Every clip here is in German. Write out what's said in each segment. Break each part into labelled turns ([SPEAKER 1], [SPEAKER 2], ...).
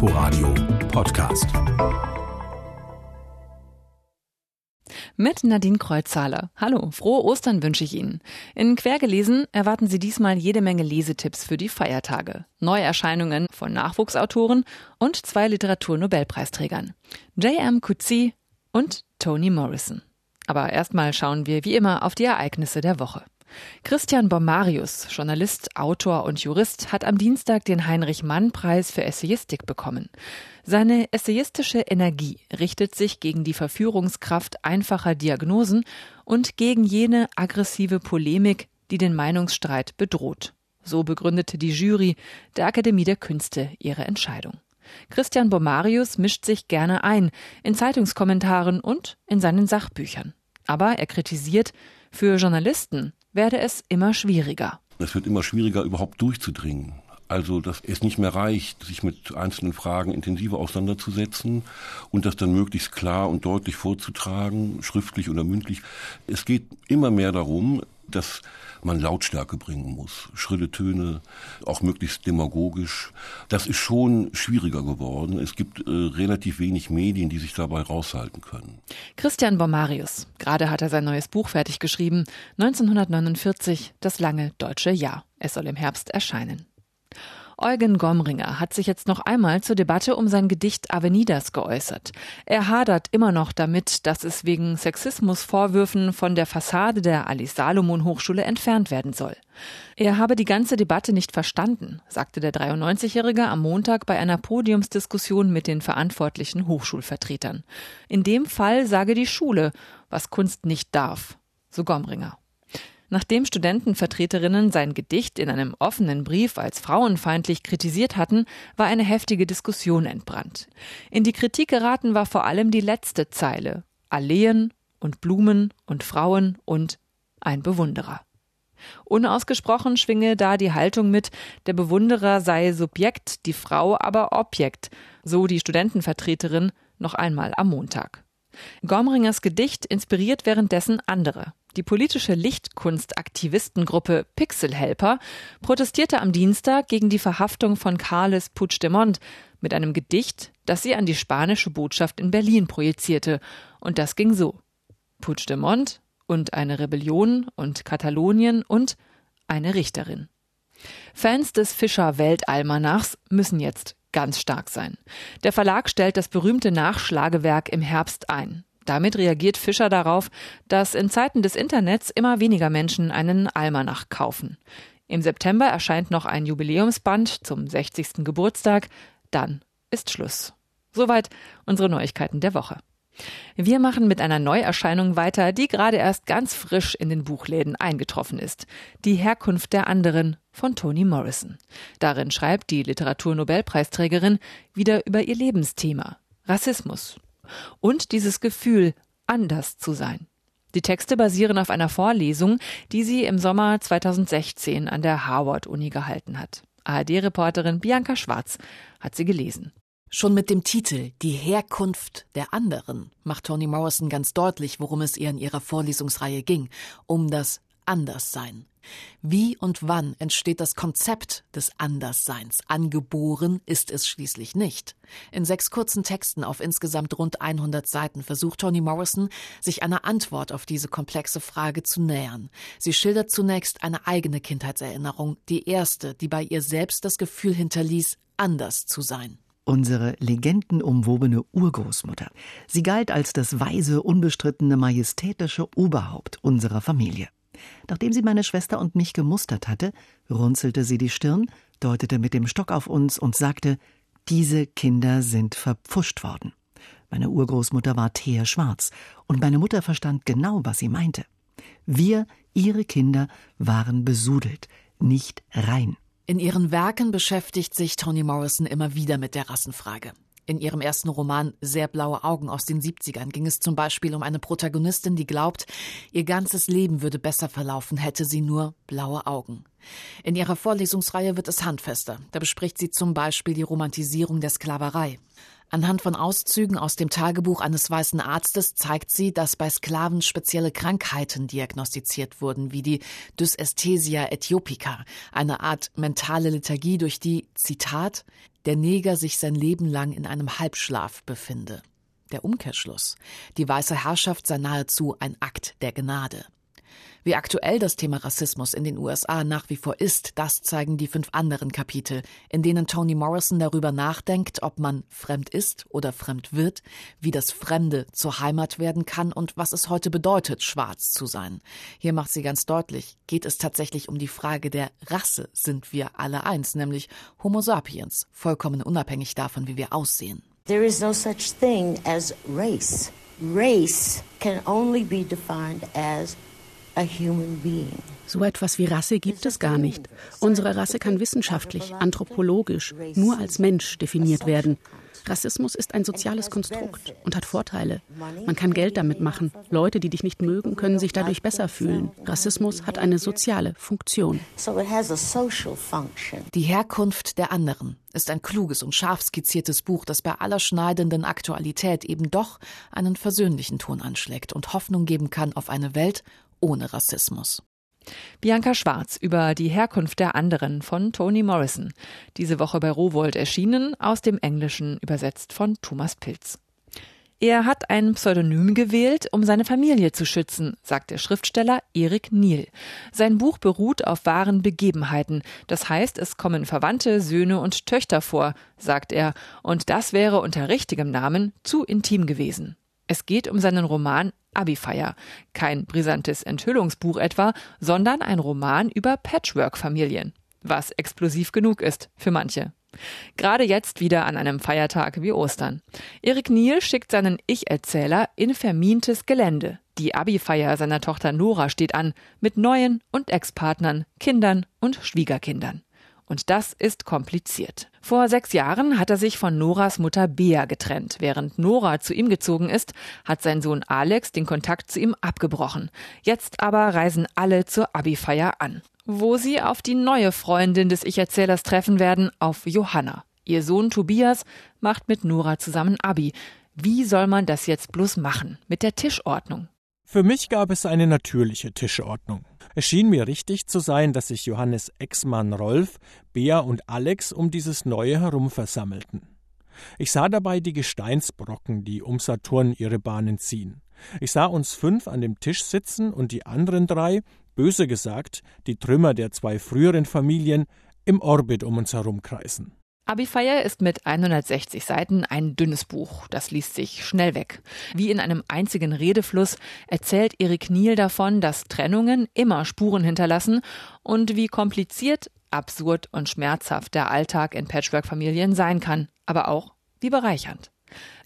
[SPEAKER 1] Inforadio Podcast.
[SPEAKER 2] Mit Nadine Kreuzzahler. Hallo, frohe Ostern wünsche ich Ihnen. In Quergelesen erwarten Sie diesmal jede Menge Lesetipps für die Feiertage, Neuerscheinungen von Nachwuchsautoren und zwei Literaturnobelpreisträgern. J.M. Coetzee und Toni Morrison. Aber erstmal schauen wir wie immer auf die Ereignisse der Woche. Christian Bommarius, Journalist, Autor und Jurist, hat am Dienstag den Heinrich-Mann-Preis für Essayistik bekommen. Seine essayistische Energie richtet sich gegen die Verführungskraft einfacher Diagnosen und gegen jene aggressive Polemik, die den Meinungsstreit bedroht. So begründete die Jury der Akademie der Künste ihre Entscheidung. Christian Bomarius mischt sich gerne ein in Zeitungskommentaren und in seinen Sachbüchern. Aber er kritisiert, für Journalisten werde es immer schwieriger.
[SPEAKER 3] Es wird immer schwieriger, überhaupt durchzudringen. Also, dass es nicht mehr reicht, sich mit einzelnen Fragen intensiver auseinanderzusetzen und das dann möglichst klar und deutlich vorzutragen, schriftlich oder mündlich. Es geht immer mehr darum, dass man Lautstärke bringen muss, schrille Töne, auch möglichst demagogisch. Das ist schon schwieriger geworden. Es gibt äh, relativ wenig Medien, die sich dabei raushalten können.
[SPEAKER 2] Christian Bomarius, gerade hat er sein neues Buch fertig geschrieben, 1949, das lange deutsche Jahr. Es soll im Herbst erscheinen. Eugen Gomringer hat sich jetzt noch einmal zur Debatte um sein Gedicht Avenidas geäußert. Er hadert immer noch damit, dass es wegen Sexismusvorwürfen von der Fassade der Alice Salomon Hochschule entfernt werden soll. Er habe die ganze Debatte nicht verstanden, sagte der 93-Jährige am Montag bei einer Podiumsdiskussion mit den verantwortlichen Hochschulvertretern. In dem Fall sage die Schule, was Kunst nicht darf, so Gomringer. Nachdem Studentenvertreterinnen sein Gedicht in einem offenen Brief als frauenfeindlich kritisiert hatten, war eine heftige Diskussion entbrannt. In die Kritik geraten war vor allem die letzte Zeile Alleen und Blumen und Frauen und ein Bewunderer. Unausgesprochen schwinge da die Haltung mit, der Bewunderer sei Subjekt, die Frau aber Objekt, so die Studentenvertreterin noch einmal am Montag. Gomringers Gedicht inspiriert währenddessen andere. Die politische Lichtkunstaktivistengruppe Pixel Helper protestierte am Dienstag gegen die Verhaftung von Carles Puigdemont mit einem Gedicht, das sie an die spanische Botschaft in Berlin projizierte. Und das ging so. Puigdemont und eine Rebellion und Katalonien und eine Richterin. Fans des Fischer Weltalmanachs müssen jetzt ganz stark sein. Der Verlag stellt das berühmte Nachschlagewerk im Herbst ein. Damit reagiert Fischer darauf, dass in Zeiten des Internets immer weniger Menschen einen Almanach kaufen. Im September erscheint noch ein Jubiläumsband zum 60. Geburtstag. Dann ist Schluss. Soweit unsere Neuigkeiten der Woche. Wir machen mit einer Neuerscheinung weiter, die gerade erst ganz frisch in den Buchläden eingetroffen ist. Die Herkunft der anderen von Toni Morrison. Darin schreibt die Literaturnobelpreisträgerin wieder über ihr Lebensthema Rassismus, und dieses Gefühl, anders zu sein. Die Texte basieren auf einer Vorlesung, die sie im Sommer 2016 an der Harvard-Uni gehalten hat. ARD-Reporterin Bianca Schwarz hat sie gelesen.
[SPEAKER 4] Schon mit dem Titel Die Herkunft der anderen macht Toni Morrison ganz deutlich, worum es ihr in ihrer Vorlesungsreihe ging, um das Anderssein. Wie und wann entsteht das Konzept des Andersseins? Angeboren ist es schließlich nicht. In sechs kurzen Texten auf insgesamt rund 100 Seiten versucht Toni Morrison, sich einer Antwort auf diese komplexe Frage zu nähern. Sie schildert zunächst eine eigene Kindheitserinnerung, die erste, die bei ihr selbst das Gefühl hinterließ, anders zu sein
[SPEAKER 5] unsere legendenumwobene Urgroßmutter. Sie galt als das weise, unbestrittene, majestätische Oberhaupt unserer Familie. Nachdem sie meine Schwester und mich gemustert hatte, runzelte sie die Stirn, deutete mit dem Stock auf uns und sagte, diese Kinder sind verpfuscht worden. Meine Urgroßmutter war teerschwarz und meine Mutter verstand genau, was sie meinte. Wir, ihre Kinder, waren besudelt, nicht rein.
[SPEAKER 4] In ihren Werken beschäftigt sich Toni Morrison immer wieder mit der Rassenfrage. In ihrem ersten Roman Sehr blaue Augen aus den 70ern ging es zum Beispiel um eine Protagonistin, die glaubt, ihr ganzes Leben würde besser verlaufen, hätte sie nur blaue Augen. In ihrer Vorlesungsreihe wird es handfester. Da bespricht sie zum Beispiel die Romantisierung der Sklaverei. Anhand von Auszügen aus dem Tagebuch eines weißen Arztes zeigt sie, dass bei Sklaven spezielle Krankheiten diagnostiziert wurden, wie die Dysästhesia äthiopica, eine Art mentale Lethargie, durch die, Zitat, der Neger sich sein Leben lang in einem Halbschlaf befinde. Der Umkehrschluss. Die weiße Herrschaft sei nahezu ein Akt der Gnade. Wie aktuell das Thema Rassismus in den USA nach wie vor ist, das zeigen die fünf anderen Kapitel, in denen Toni Morrison darüber nachdenkt, ob man fremd ist oder fremd wird, wie das Fremde zur Heimat werden kann und was es heute bedeutet, schwarz zu sein. Hier macht sie ganz deutlich, geht es tatsächlich um die Frage der Rasse, sind wir alle eins, nämlich Homo sapiens, vollkommen unabhängig davon, wie wir aussehen.
[SPEAKER 6] There is no such thing as race. Race can only be defined as
[SPEAKER 7] so etwas wie Rasse gibt es gar nicht. Unsere Rasse kann wissenschaftlich, anthropologisch, nur als Mensch definiert werden. Rassismus ist ein soziales Konstrukt und hat Vorteile. Man kann Geld damit machen. Leute, die dich nicht mögen, können sich dadurch besser fühlen. Rassismus hat eine soziale Funktion.
[SPEAKER 4] Die Herkunft der anderen ist ein kluges und scharf skizziertes Buch, das bei aller schneidenden Aktualität eben doch einen versöhnlichen Ton anschlägt und Hoffnung geben kann auf eine Welt ohne Rassismus.
[SPEAKER 2] Bianca Schwarz über die Herkunft der anderen von Toni Morrison. Diese Woche bei Rowold erschienen, aus dem Englischen übersetzt von Thomas Pilz. Er hat ein Pseudonym gewählt, um seine Familie zu schützen, sagt der Schriftsteller Erik Niel. Sein Buch beruht auf wahren Begebenheiten. Das heißt, es kommen Verwandte, Söhne und Töchter vor, sagt er. Und das wäre unter richtigem Namen zu intim gewesen. Es geht um seinen Roman Abifeier. Kein brisantes Enthüllungsbuch etwa, sondern ein Roman über Patchwork-Familien. Was explosiv genug ist für manche. Gerade jetzt wieder an einem Feiertag wie Ostern. Erik Niel schickt seinen Ich-Erzähler in vermintes Gelände. Die Abi-Feier seiner Tochter Nora steht an, mit neuen und Ex-Partnern, Kindern und Schwiegerkindern. Und das ist kompliziert. Vor sechs Jahren hat er sich von Noras Mutter Bea getrennt. Während Nora zu ihm gezogen ist, hat sein Sohn Alex den Kontakt zu ihm abgebrochen. Jetzt aber reisen alle zur Abi-Feier an. Wo sie auf die neue Freundin des Ich-Erzählers treffen werden, auf Johanna. Ihr Sohn Tobias macht mit Nora zusammen Abi. Wie soll man das jetzt bloß machen? Mit der Tischordnung?
[SPEAKER 8] Für mich gab es eine natürliche Tischordnung. Es schien mir richtig zu sein, dass sich Johannes Ex-Mann Rolf, Bea und Alex um dieses Neue herum versammelten. Ich sah dabei die Gesteinsbrocken, die um Saturn ihre Bahnen ziehen. Ich sah uns fünf an dem Tisch sitzen und die anderen drei, böse gesagt, die Trümmer der zwei früheren Familien, im Orbit um uns herumkreisen.
[SPEAKER 2] Abifeier ist mit 160 Seiten ein dünnes Buch. Das liest sich schnell weg. Wie in einem einzigen Redefluss erzählt Erik Niel davon, dass Trennungen immer Spuren hinterlassen und wie kompliziert, absurd und schmerzhaft der Alltag in Patchwork-Familien sein kann, aber auch wie bereichernd.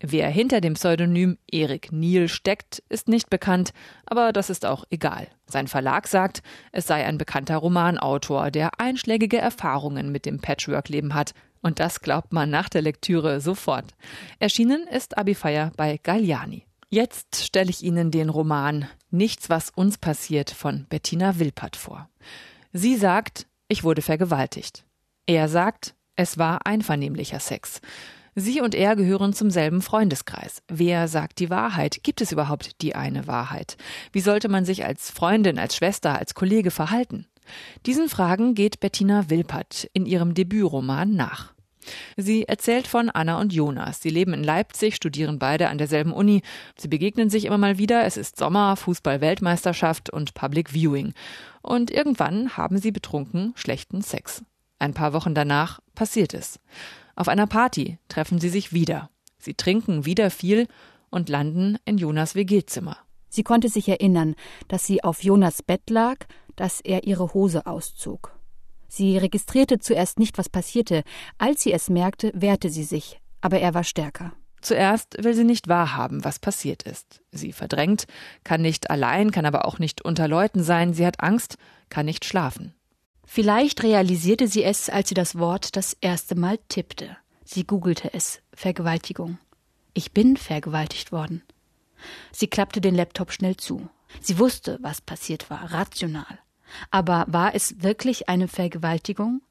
[SPEAKER 2] Wer hinter dem Pseudonym Erik Niel steckt, ist nicht bekannt, aber das ist auch egal. Sein Verlag sagt, es sei ein bekannter Romanautor, der einschlägige Erfahrungen mit dem Patchwork-Leben hat, und das glaubt man nach der Lektüre sofort. Erschienen ist Abifeier bei Galliani. Jetzt stelle ich Ihnen den Roman Nichts, was uns passiert von Bettina Wilpert vor. Sie sagt, ich wurde vergewaltigt. Er sagt, es war einvernehmlicher Sex. Sie und er gehören zum selben Freundeskreis. Wer sagt die Wahrheit? Gibt es überhaupt die eine Wahrheit? Wie sollte man sich als Freundin, als Schwester, als Kollege verhalten? Diesen Fragen geht Bettina Wilpert in ihrem Debütroman nach. Sie erzählt von Anna und Jonas. Sie leben in Leipzig, studieren beide an derselben Uni. Sie begegnen sich immer mal wieder. Es ist Sommer, Fußball-Weltmeisterschaft und Public Viewing. Und irgendwann haben sie betrunken schlechten Sex. Ein paar Wochen danach passiert es. Auf einer Party treffen sie sich wieder. Sie trinken wieder viel und landen in Jonas WG-Zimmer.
[SPEAKER 9] Sie konnte sich erinnern, dass sie auf Jonas Bett lag, dass er ihre Hose auszog. Sie registrierte zuerst nicht, was passierte. Als sie es merkte, wehrte sie sich, aber er war stärker.
[SPEAKER 2] Zuerst will sie nicht wahrhaben, was passiert ist. Sie verdrängt, kann nicht allein, kann aber auch nicht unter Leuten sein, sie hat Angst, kann nicht schlafen.
[SPEAKER 9] Vielleicht realisierte sie es, als sie das Wort das erste Mal tippte. Sie googelte es Vergewaltigung. Ich bin vergewaltigt worden. Sie klappte den Laptop schnell zu. Sie wusste, was passiert war, rational. Aber war es wirklich eine Vergewaltigung?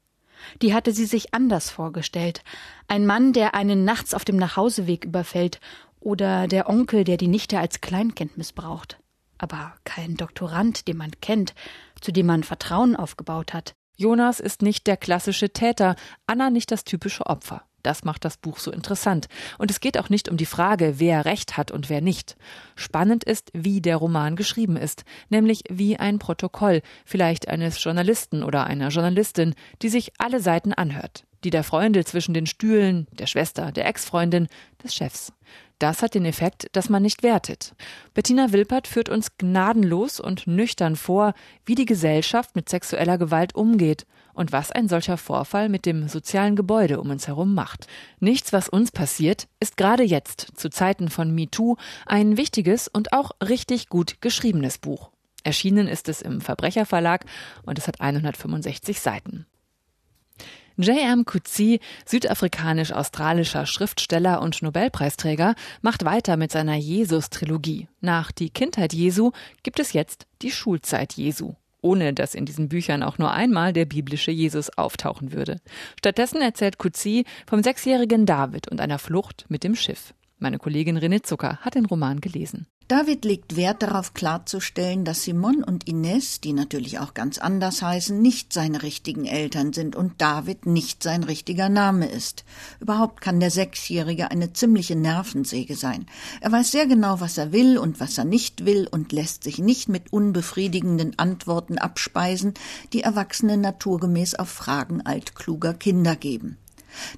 [SPEAKER 9] Die hatte sie sich anders vorgestellt. Ein Mann, der einen nachts auf dem Nachhauseweg überfällt, oder der Onkel, der die Nichte als Kleinkind missbraucht. Aber kein Doktorand, den man kennt, zu dem man Vertrauen aufgebaut hat.
[SPEAKER 2] Jonas ist nicht der klassische Täter, Anna nicht das typische Opfer. Das macht das Buch so interessant. Und es geht auch nicht um die Frage, wer Recht hat und wer nicht. Spannend ist, wie der Roman geschrieben ist, nämlich wie ein Protokoll, vielleicht eines Journalisten oder einer Journalistin, die sich alle Seiten anhört. Die der Freunde zwischen den Stühlen, der Schwester, der Ex-Freundin, des Chefs. Das hat den Effekt, dass man nicht wertet. Bettina Wilpert führt uns gnadenlos und nüchtern vor, wie die Gesellschaft mit sexueller Gewalt umgeht und was ein solcher Vorfall mit dem sozialen Gebäude um uns herum macht. Nichts, was uns passiert, ist gerade jetzt, zu Zeiten von MeToo, ein wichtiges und auch richtig gut geschriebenes Buch. Erschienen ist es im Verbrecherverlag und es hat 165 Seiten. J.M. Coetzee, südafrikanisch-australischer Schriftsteller und Nobelpreisträger, macht weiter mit seiner Jesus-Trilogie. Nach Die Kindheit Jesu gibt es jetzt die Schulzeit Jesu ohne dass in diesen Büchern auch nur einmal der biblische Jesus auftauchen würde. Stattdessen erzählt Kutzi vom sechsjährigen David und einer Flucht mit dem Schiff. Meine Kollegin René Zucker hat den Roman gelesen.
[SPEAKER 10] David legt Wert darauf klarzustellen, dass Simon und Ines, die natürlich auch ganz anders heißen, nicht seine richtigen Eltern sind und David nicht sein richtiger Name ist. Überhaupt kann der Sechsjährige eine ziemliche Nervensäge sein. Er weiß sehr genau, was er will und was er nicht will und lässt sich nicht mit unbefriedigenden Antworten abspeisen, die Erwachsene naturgemäß auf Fragen altkluger Kinder geben.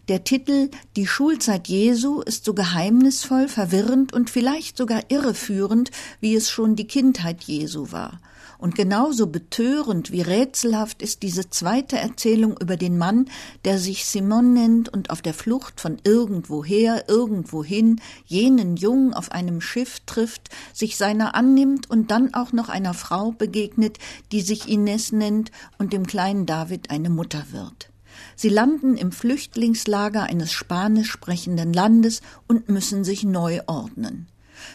[SPEAKER 10] Der Titel Die Schulzeit Jesu ist so geheimnisvoll, verwirrend und vielleicht sogar irreführend, wie es schon die Kindheit Jesu war. Und genauso betörend wie rätselhaft ist diese zweite Erzählung über den Mann, der sich Simon nennt und auf der Flucht von irgendwoher, irgendwohin, jenen Jungen auf einem Schiff trifft, sich seiner annimmt und dann auch noch einer Frau begegnet, die sich Ines nennt und dem kleinen David eine Mutter wird. Sie landen im Flüchtlingslager eines spanisch sprechenden Landes und müssen sich neu ordnen.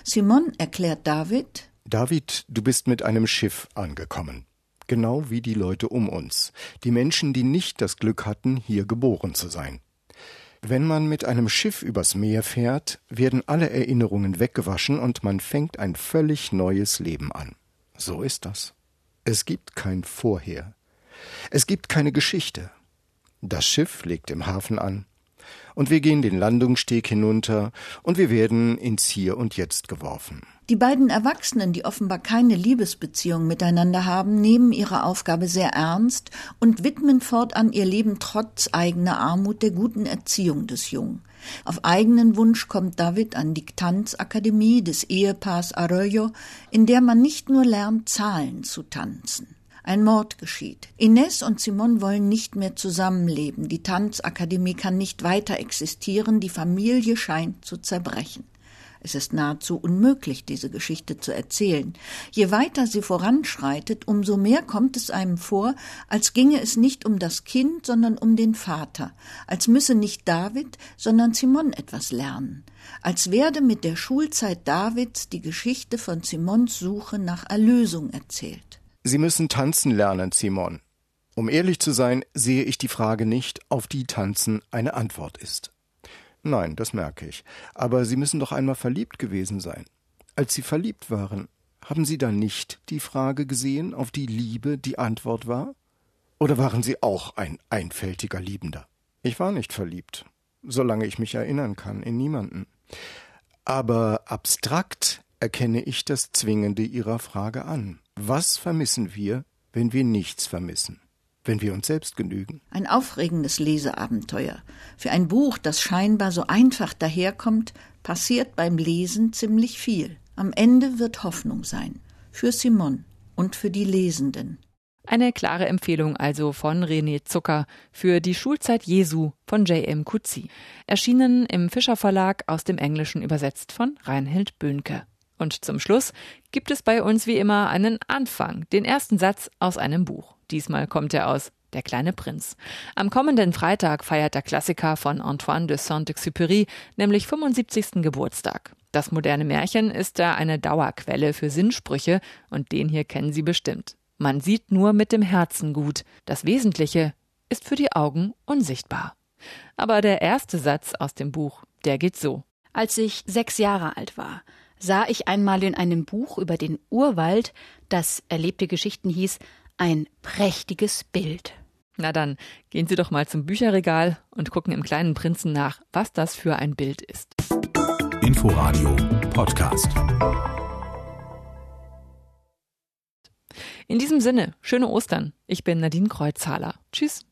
[SPEAKER 10] Simon erklärt David
[SPEAKER 11] David, du bist mit einem Schiff angekommen. Genau wie die Leute um uns, die Menschen, die nicht das Glück hatten, hier geboren zu sein. Wenn man mit einem Schiff übers Meer fährt, werden alle Erinnerungen weggewaschen und man fängt ein völlig neues Leben an. So ist das. Es gibt kein Vorher. Es gibt keine Geschichte. Das Schiff legt im Hafen an, und wir gehen den Landungssteg hinunter, und wir werden ins Hier und Jetzt geworfen.
[SPEAKER 10] Die beiden Erwachsenen, die offenbar keine Liebesbeziehung miteinander haben, nehmen ihre Aufgabe sehr ernst und widmen fortan ihr Leben trotz eigener Armut der guten Erziehung des Jungen. Auf eigenen Wunsch kommt David an die Tanzakademie des Ehepaars Arroyo, in der man nicht nur lernt, Zahlen zu tanzen. Ein Mord geschieht. Ines und Simon wollen nicht mehr zusammenleben. Die Tanzakademie kann nicht weiter existieren. Die Familie scheint zu zerbrechen. Es ist nahezu unmöglich, diese Geschichte zu erzählen. Je weiter sie voranschreitet, umso mehr kommt es einem vor, als ginge es nicht um das Kind, sondern um den Vater, als müsse nicht David, sondern Simon etwas lernen, als werde mit der Schulzeit Davids die Geschichte von Simons Suche nach Erlösung erzählt.
[SPEAKER 11] Sie müssen tanzen lernen, Simon. Um ehrlich zu sein, sehe ich die Frage nicht, auf die Tanzen eine Antwort ist. Nein, das merke ich. Aber Sie müssen doch einmal verliebt gewesen sein. Als Sie verliebt waren, haben Sie dann nicht die Frage gesehen, auf die Liebe die Antwort war? Oder waren Sie auch ein einfältiger Liebender? Ich war nicht verliebt, solange ich mich erinnern kann, in niemanden. Aber abstrakt erkenne ich das Zwingende Ihrer Frage an. Was vermissen wir, wenn wir nichts vermissen? Wenn wir uns selbst genügen?
[SPEAKER 10] Ein aufregendes Leseabenteuer. Für ein Buch, das scheinbar so einfach daherkommt, passiert beim Lesen ziemlich viel. Am Ende wird Hoffnung sein. Für Simon und für die Lesenden.
[SPEAKER 2] Eine klare Empfehlung also von René Zucker für die Schulzeit Jesu von J.M. Kutzi. Erschienen im Fischer Verlag aus dem Englischen übersetzt von Reinhild Böhnke. Und zum Schluss gibt es bei uns wie immer einen Anfang, den ersten Satz aus einem Buch. Diesmal kommt er aus Der kleine Prinz. Am kommenden Freitag feiert der Klassiker von Antoine de Saint-Exupéry nämlich 75. Geburtstag. Das moderne Märchen ist da eine Dauerquelle für Sinnsprüche und den hier kennen Sie bestimmt. Man sieht nur mit dem Herzen gut. Das Wesentliche ist für die Augen unsichtbar. Aber der erste Satz aus dem Buch, der geht so.
[SPEAKER 9] Als ich sechs Jahre alt war, sah ich einmal in einem Buch über den Urwald, das erlebte Geschichten hieß, ein prächtiges Bild.
[SPEAKER 2] Na dann, gehen Sie doch mal zum Bücherregal und gucken im kleinen Prinzen nach, was das für ein Bild ist.
[SPEAKER 1] Inforadio Podcast.
[SPEAKER 2] In diesem Sinne, schöne Ostern. Ich bin Nadine Kreuzhaler. Tschüss.